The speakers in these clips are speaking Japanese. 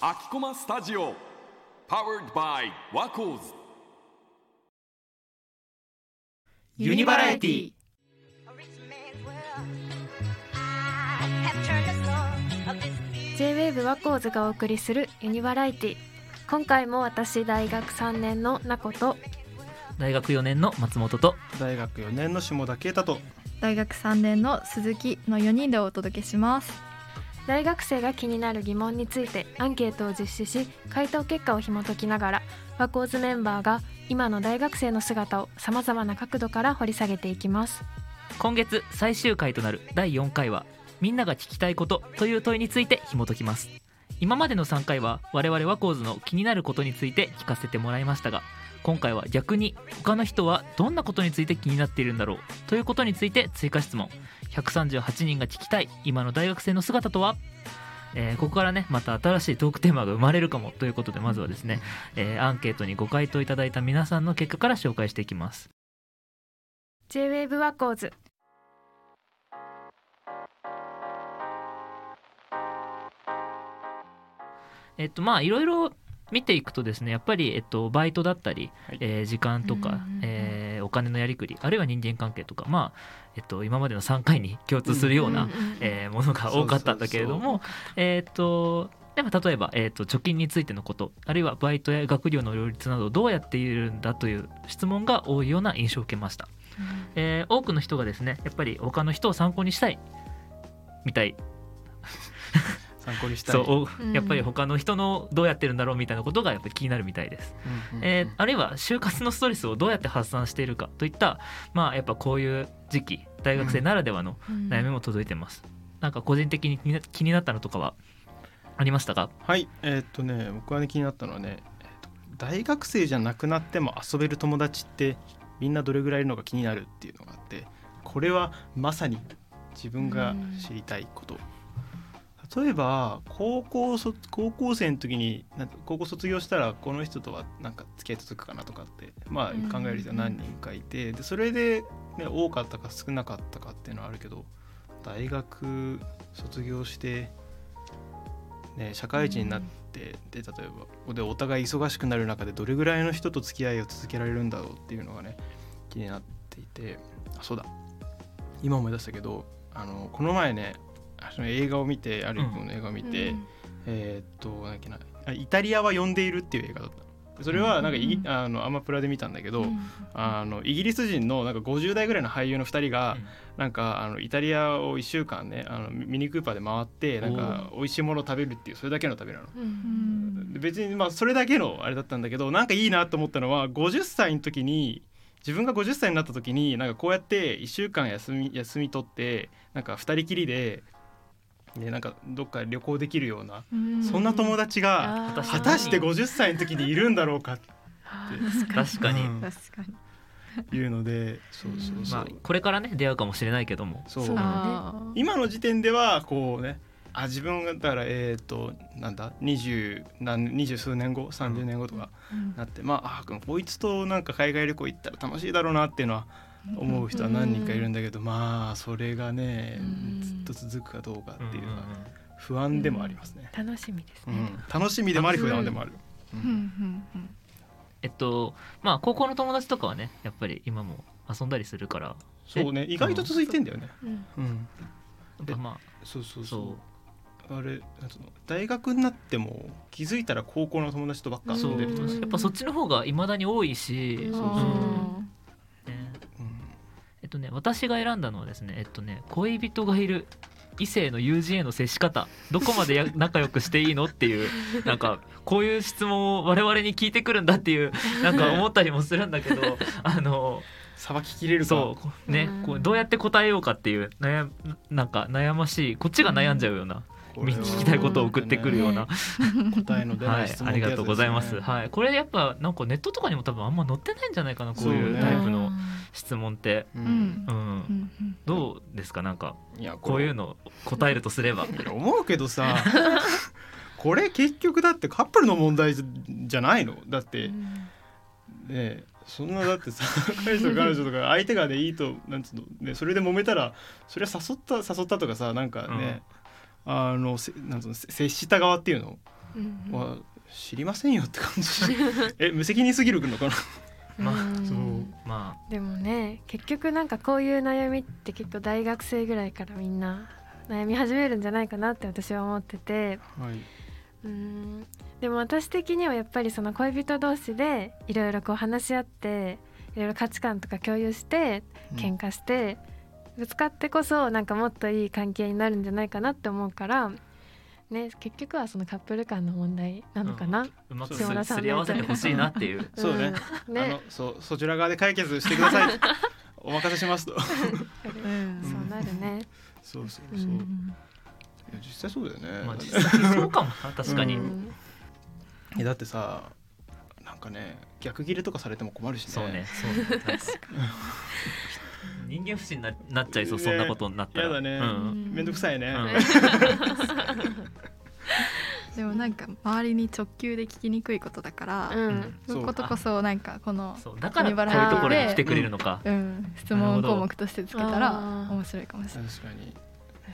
秋駒スタジオ Powered by ワコーズユニバラエティ J-WAVE ワコーズがお送りするユニバラエティ今回も私大学3年のなこと大学4年の松本と大学4年の下田啓太と大学3年の鈴木の4人でお届けします大学生が気になる疑問についてアンケートを実施し回答結果を紐解きながらワコーズメンバーが今の大学生の姿をさまざまな角度から掘り下げていきます。今月最終回となる第4回はみんなが聞きたいことという問いについて紐解きます。今までの3回は我々ワコーズの気になることについて聞かせてもらいましたが今回は逆に他の人はどんなことについて気になっているんだろうということについて追加質問。138人が聞きたい今の大学生の姿とは？えーここからねまた新しいトークテーマが生まれるかもということでまずはですね、えーアンケートにご回答いただいた皆さんの結果から紹介していきます。J-WAVE ワコーズえっとまあいろいろ見ていくとですねやっぱり、えっと、バイトだったり、はい。えー時間とか、うんうんうんえーお金のやりくりあるいは人間関係とかまあ、えっと、今までの3回に共通するような、うんうんうんえーものが多かったんだけれどもえっとでも例えば、えっと貯金についてのことあるいはバイトや学業の両立などどうやっているんだという質問が多いような印象を受けました、えー多くの人がですねやっぱり他の人を参考にしたいみたい参考にしたい。そうやっぱり他の人のどうやってるんだろうみたいなことがやっぱり気になるみたいです、うんうんえーあるいは就活のストレスをどうやって発散しているかといったまあやっぱこういう時期大学生ならではの悩みも届いてます、なんか個人的に気になったのとかはありましたか？はい。えーっとね僕がね気になったのはね、えーっと大学生じゃなくなっても遊べる友達ってみんなどれぐらいいるのか気になるっていうのがあってこれはまさに自分が知りたいこと例えば高校そ高校生の時に高校卒業したらこの人とはなんか付き合い続くかなとかってまあ考える人は何人かいてでそれで、ね、多かったか少なかったかっていうのはあるけど大学卒業して、ね、社会人になって、で例えばでお互い忙しくなる中でどれぐらいの人と付き合いを続けられるんだろうっていうのがね気になっていてあそうだ。今思い出したけどあのこの前ねあの映画を見てある一本の映画を見て、えーっとなんだっけなあイタリアは呼んでいるっていう映画だった。のそれはなんかうん。あのアマプラで見たんだけど、あのイギリス人のなんか50代ぐらいの俳優の2人が、うん。なんかあのイタリアを1週間ねあのミミニクーパーで回ってなんか美味しいものを食べるっていうそれだけの旅なの。別にまあそれだけのあれだったんだけどなんかいいなと思ったのは50歳の時に自分が50歳になった時になんかこうやって1週間休み休み取ってなんか2人きりででなんかどっか旅行できるような、そんな友達が果たして50歳の時にいるんだろうかって。確かに、うん。確かに。いうのでそうそうそう、まあ、これからね出会うかもしれないけども。そう。ね。今の時点ではこうねあ自分がだからえっ、となんだ二十何二十数年後30年後とかなって、まああこいつとなんか海外旅行行ったら楽しいだろうなっていうのは思う人は何人かいるんだけど、まあそれがねうん。ずっと続くかどうかっていうのがうんうんうん。不安でもありますね。楽しみですね、うん。楽しみでもあり不安でもある。うん。うんうんえっとまあ高校の友達とかはねやっぱり今も遊んだりするから。そうね意外と続いてんだよね。うん。うん、やっぱまそうそうそそう。う。あれなんつうの大学になっても気づいたら高校の友達とばっか遊んでるとか。さやっぱそっちの方がいまだに多いし、うん。そうねうっとね私が選んだのはですねえっとね恋人がいる異性の友人への接し方どこまでや 仲良くしていいのっていうなんかこういう質問を我々に聞いてくるんだっていうなんか思ったりもするんだけど あのさばききれるか。そうねうん。こうどうやって答えようかっていう悩なんか悩ましいこっちが悩んじゃうような、これは聞きたいことを送ってくるような、答えの出はないい質問ありがとうございます、いはいこれやっぱなんかネットとかにも多分あんま載ってないんじゃないかなこういうタイプの質問って。ううん。んうん、うん。うんどうですか？なんかいやこういうの答えるとすれば。思うけどさ これ結局だってカップルの問題じゃないの？だってねえそんなだってさ 彼氏と彼女とか相手がでいいとなんつうの、ね、それで揉めたらそれは誘った誘ったとかさなんかね、あのせなんつうのせ接した側っていうの？うんは知りませんよって感じ。え無責任すぎるのかな？まあうん。そうまでもね結局なんかこういう悩みって結構大学生ぐらいからみんな悩み始めるんじゃないかなって私は思ってて。はい。うん。でも私的にはやっぱりその恋人同士でいろいろこう話し合っていろいろ価値観とか共有して喧嘩して、ぶつかってこそなんかもっといい関係になるんじゃないかなって思うから、ね、結局はそのカップル間の問題なのかな？あうまくす島田さんすり合わせてほしいなっていう。そうね。うん。ね。あのそうそちら側で解決してください。お任せしますと。うん。そうなるね。そうそうそう、いうん。や実際そうだよね、まあ実際そうかもな確かに、うん。えだってさなんかね逆ギレとかされても困るしね。そうねそうね。確かに人間不信にななっちゃいそうそんなことになったら。やだね、うん。めんどくさいね、うん。でもなんか周りに直球で聞きにくいことだから、うん。そういうことこそなんかこのそうだからこういうところに来てくれるのか、うん。質問項目としてつけたら面白いかもしれない。確かに。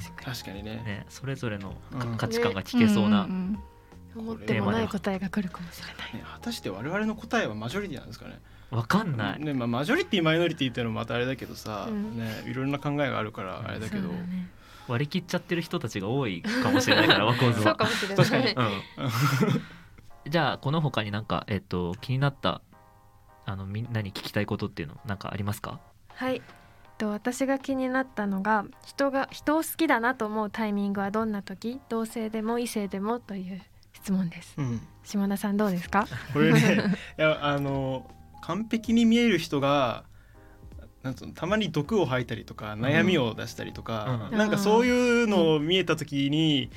確か確かにね。ね、それぞれのかうん。価値観が聞けそうな、思ってもない答えが来るかもしれない。ね果たして我々の答えはマジョリティなんですかねわかんない、ねまあ、マジョリティマイノリティっていうのもまたあれだけどさ、うん。ね、いろんな考えがあるからあれだけど、ね。割り切っちゃってる人たちが多いかもしれないからワコーズそうはかもしれない。確かに。うん、じゃあこの他になんか、えっと、気になったあのみんなに聞きたいことっていうのなんかありますか？はい。と私が気になったのが人が人を好きだなと思うタイミングはどんな時？同性でも異性でもという質問です。うん、島田さんどうですか？これね いやあの完璧に見える人がなんつうのたまに毒を吐いたりとか悩みを出したりとか、うん。なんかそういうのを見えた時に、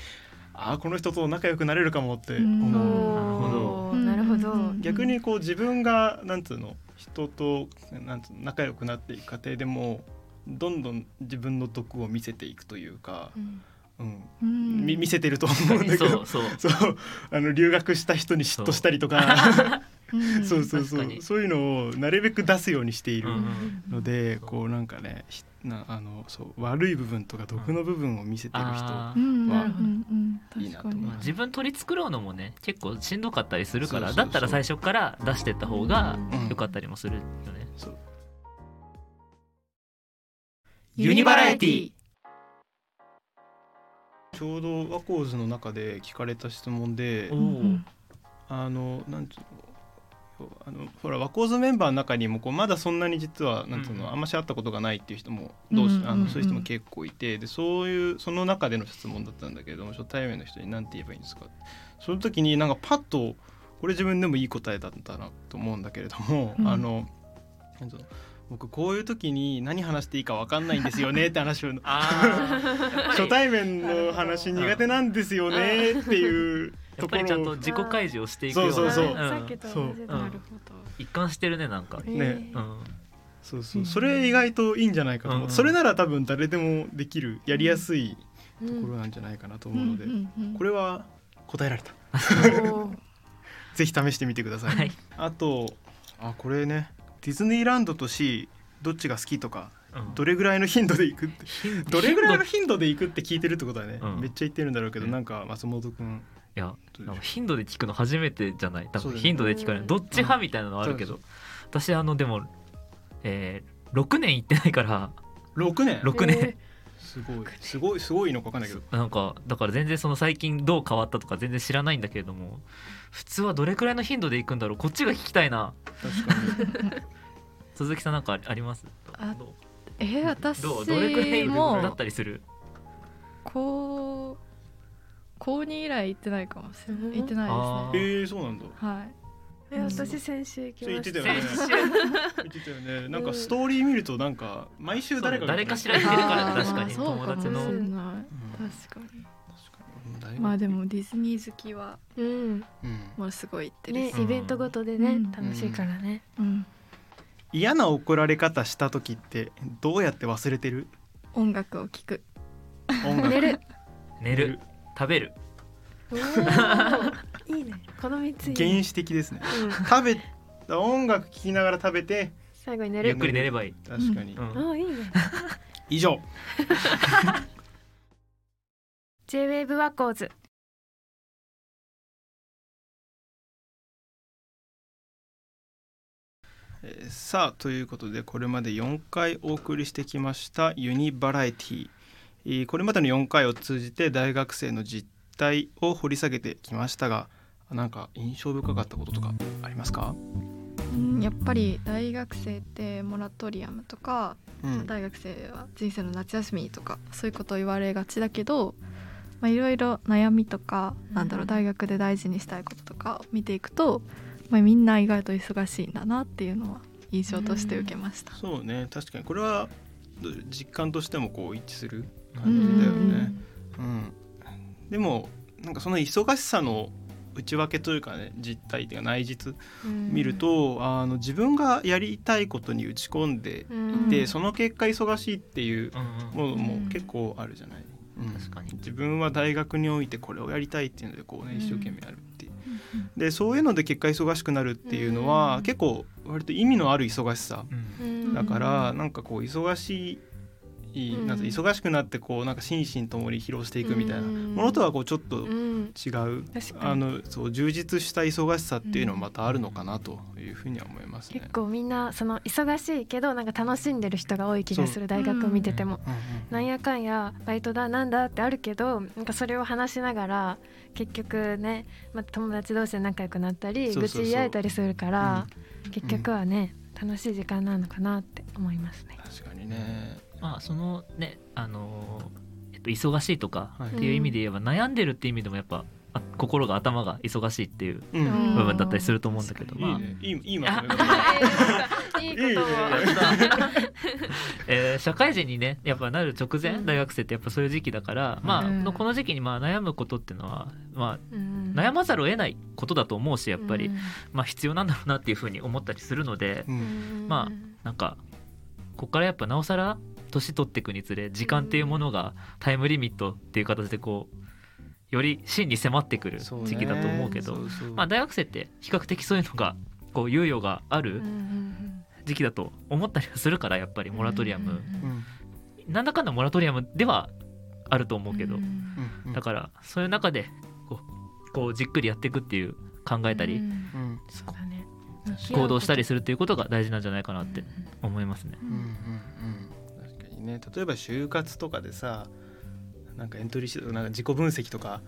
ああこの人と仲良くなれるかもって思う。なるほど、うん。うんうん。逆にこう自分がなんつうの人となんつうの仲良くなっていく過程でもどんどん自分の毒を見せていくというか、うん。うん。うん。み見せてると思うんだけど。そうそう。そう。あの留学した人に嫉妬したりとか。う んそうそうそう。そういうのをなるべく出すようにしているうんので、こうなんかねひなあのそう悪い部分とか毒の部分を見せてる人、あーうん。まあうんうんうん。いいなと思います。自分取り繕うのもね結構しんどかったりするからだったら最初から出してった方がうん。良かったりもするよね、ユニバラエティ。ちょうどワコーズの中で聞かれた質問であのなんつうのあのほらワコーズメンバーの中にもこうまだそんなに実はなんつうの、うん。あんまし会ったことがないっていう人もどうし、あのそういう人も結構いてでそういうその中での質問だったんだけれども初対面の人に何て言えばいいんですか？その時になんかパッとこれ自分でもいい答えだったなと思うんだけれども、うん。あのなんつうの僕こういう時に何話していいか分かんないんですよね って話を 初対面の話苦手なんですよねっていうやっぱりちゃんと自己開示をしていくような。そうそうそう。うん。さっきと同じだ。そうなるほ一貫してるねなんか、ど、ね。えーうん、そうそう。それ意外といいんじゃないかと思う、うん。それなら多分誰でもできるやりやすいうん。ところなんじゃないかなと思うので、うん。うん。うん。これは答えられた。ぜひ試してみてください、はい、あとあこれね。ディズニーランドと C どっちが好きとかうん。どれぐらいの頻度で行くって。頻どれぐらいの頻頻度で行くって聞いてるってことはね、うん。めっちゃ言ってるんだろうけど、うんなんか松本くんいや頻度で聞くの初めてじゃない？多分頻度で聞かれるどっち派みたいなのはあるけど、私あのでも、えー、6年行ってないから。6年？6年、えすごい。すごいすごいのか分かんないけど。なんかだから全然その最近どう変わったとか全然知らないんだけれども普通はどれくらいの頻度で行くんだろう？こっちが聞きたいな。確かに。鈴木さんなんかあります？あえー私どう？どれくらいだもったりする？高高2以来行ってないかもしれうんない。行ってないあですね。えー、そうなんだ。はい。え私先週行きました。そう言ってたよね。言ってたよねなんかストーリー見るとなんか毎週誰かが誰かしら言ってるから確かにそう友達の。かもしれない。うん確かに。まあでもディズニー好きはうん。うんもうすごい行ってるし、ねイベントごとでね、うん。楽しいからね、うん、嫌な怒られ方した時ってどうやって忘れてる？音楽を聴く。音楽。寝る。寝る食べる。いいね。この三つ原始的ですね。うん、食べ音楽聴きながら食べて最後に寝る。ゆっくり寝ればいい、確かに、うん。あーいいね。以上。J-WAVE ワコーズえーさあということでこれまで4回お送りしてきましたユニバラエティ。えーこれまでの4回を通じて大学生の実態を掘り下げてきましたがなんか印象深かったこととかありますか、うんやっぱり大学生ってモラトリアムとか、うん。大学生は人生の夏休みとかそういうことを言われがちだけどまあいろいろ悩みとか、なんだろう大学で大事にしたいこととかを見ていくと、まあ、みんな意外と忙しいんだなっていうのは印象として受けました。そうね。確かに。これはど実感としてもこう一致するう感じだよんね。うん、でもなんかその忙しさの内訳というかね実態っていうか内実見ると、あの自分がやりたいことに打ち込んでうん。でその結果忙しいっていううんうん。ものも結構あるじゃない、うん。確かに。自分は大学においてこれをやりたいっていうのでこうねうん一生懸命やるっていう。でそういうので結果忙しくなるっていうのはうん。結構割と意味のある忙しさうん。うん。だからなんかこう忙しいうん。なんか忙しくなってこうなんか心身ともに疲労していくみたいな。うん。ものとはこうちょっとうん。違う。あのそう充実した忙しさっていうのもまたあるのかなというふうには思いますね。結。構みんなその忙しいけどなんか楽しんでる人が多い気がする大学を見てても、なんやかんやバイトだなんだってあるけどなんかそれを話しながら結局ね、まあ、友達同士で仲良くなったり愚痴言い合えたりするから、結局はね楽しい時間なのかなって思いますね。確かにね。まあそのねあのーえっと忙しいとかはい。っていう意味で言えば悩んでるっていう意味でもやっぱあ心が頭が忙しいっていう部分だったりすると思うんだけど、まあ。いいね。いいいいまとめ方 いいこと。を えー社会人にねやっぱなる直前、うん。大学生ってやっぱそういう時期だから、まあうん。この時期にまあ悩むことっていうのは、まうん。あ、悩まざるを得ないことだと思うしやっぱり、うん。まあ、必要なんだろうなっていうふうに思ったりするので、うん。まなんかここからやっぱなおさら年取っていくにつれ時間っていうものがタイムリミットっていう形でこうより真に迫ってくる時期だと思うけどまあ、大学生って比較的そういうのがこう猶予がある時期だと思ったりはするからやっぱりモラトリアム、うんうんなんだかんだモラトリアムではあると思うけど、だからそういう中でこうこうじっくりやっていくっていう考えたり、行動したりするるっていうことが大事なんじゃないかなって思いますね。うんうんうんにね例えば就活とかでさなんかエントリーシートなんか自己分析とか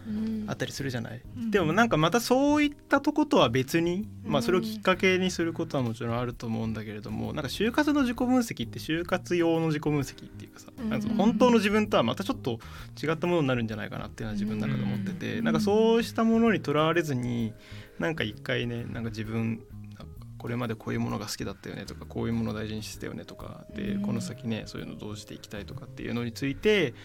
あったりするじゃない、うん。でもなんかまたそういったとことは別に、まあ、うんそれをきっかけにすることはもちろんあると思うんだけれどもなんか就活の自己分析って就活用の自己分析っていうかさ、うん。なんか本当の自分とはまたちょっと違ったものになるんじゃないかなっていうのは自分の中で思ってて、うん。なんかそうしたものにとらわれずになんか一回ねなんか自分これまでこういうものが好きだったよねとかこういうものを大事にしてたよねとかで、うん。この先ねそういうのどうしていきたいとかっていうのについて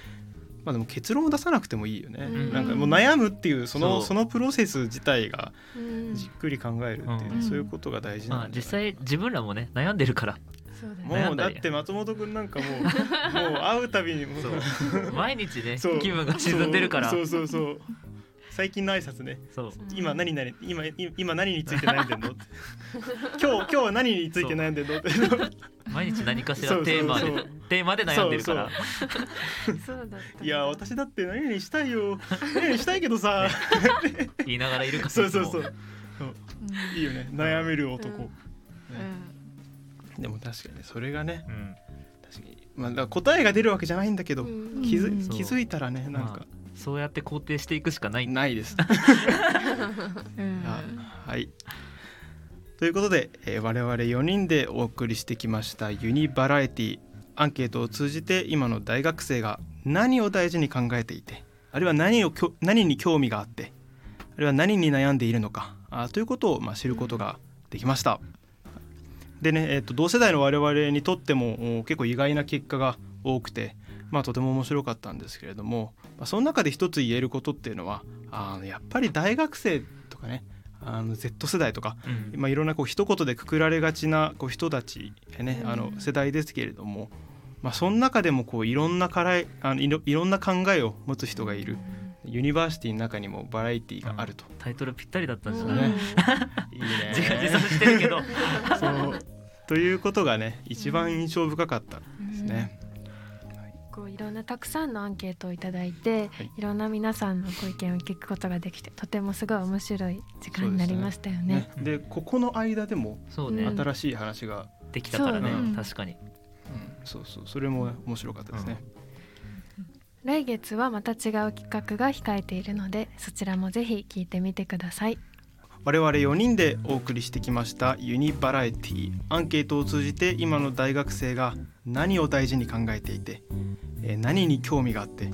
まあでも結論を出さなくてもいいよね、うん。なんかもう悩むっていうそのそのプロセス自体がうん。じっくり考えるっていう、うん。そういうことが大事まあ、なんじゃない実際自分らもね悩んでるから。そうだね。もうだって松本君なんかもう もう会うたびにもう毎日ね気分が沈んでるから。そうそうそうそう最近の挨拶ね。そう。今何々今い今何について悩んでんの？今日今日は何について悩んでんの？っ て毎日何かしらテーマでテーマで悩んでるから。そうだったいや私だって何々したいよ。何々したいけどさ。言いながらいるからそうそう。そう。いいいよね。悩める男、うん。ね。でも確かにねそれがねうん。確かに、まあ、答えが出るわけじゃないんだけど、うん。気づうん。そう。気づいたらねなんまか、そうやって肯定していくしかないないです。はいということで、えー我々4人でお送りしてきましたユニバラエティアンケートを通じて今の大学生が何を大事に考えていてあるいは何をきょ何に興味があってあるいは何に悩んでいるのかあということを、まあ、知ることができました。でね、えー、と同世代の我々にとってもお結構意外な結果が多くて、まあ、とても面白かったんですけれども、まあ、その中で一つ言えることっていうのはあのやっぱり大学生とかねあの Z 世代とか、うん。まあ、いろんなこう一言でくくられがちなこう人たち、ねうん。あの世代ですけれども、まあ、その中でもこういろんなからいあのいろいろんな考えを持つ人がいる。ユニバーシティの中にもバラエティがあると。タイトルぴったりだったんじゃうん。ない、ねいいね。自画自賛してるけど。そう。ということがね一番印象深かったですね。構いろんなたくさんのアンケートをいただいて、はい。い、ろんな皆さんのご意見を聞くことができてとてもすごい面白い時間になりましたよね。ね。でここの間でもそうね、うん新しい話が、できたからね、そうね。確かに。うん。そうそう。それも面白かったですね、来月はまた違う企画が控えているのでそちらもぜひ聞いてみてください。我々4人でお送りしてきましたユニバラエティアンケートを通じて今の大学生が何を大事に考えていて、何に興味があって、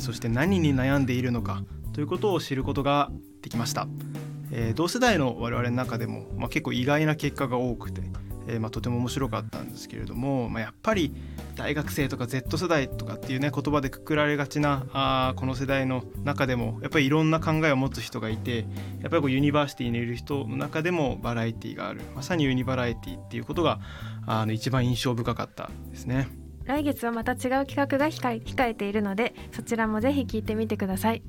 そして何に悩んでいるのかということを知ることができました、同世代の我々の中でも、ま、結構意外な結果が多くて、えーまあ、とても面白かったんですけれども、まあ、やっぱり大学生とか Z 世代とかっていうね言葉でくくられがちなあーこの世代の中でもやっぱりいろんな考えを持つ人がいてやっぱりこうユニバーシティにいる人の中でもバラエティがあるまさにユニバラエティっていうことがあの一番印象深かったですね。来月はまた違う企画が控え控えているのでそちらもぜひ聞いてみてください。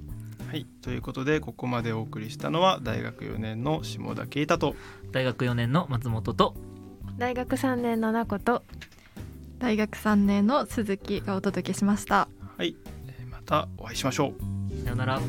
はい、ということでここまでお送りしたのは大学4年の下田啓太と大学4年の松本と大学3年のなこと。大学3年の鈴木がお届けしました。はい、えーまたお会いしましょう。さよなら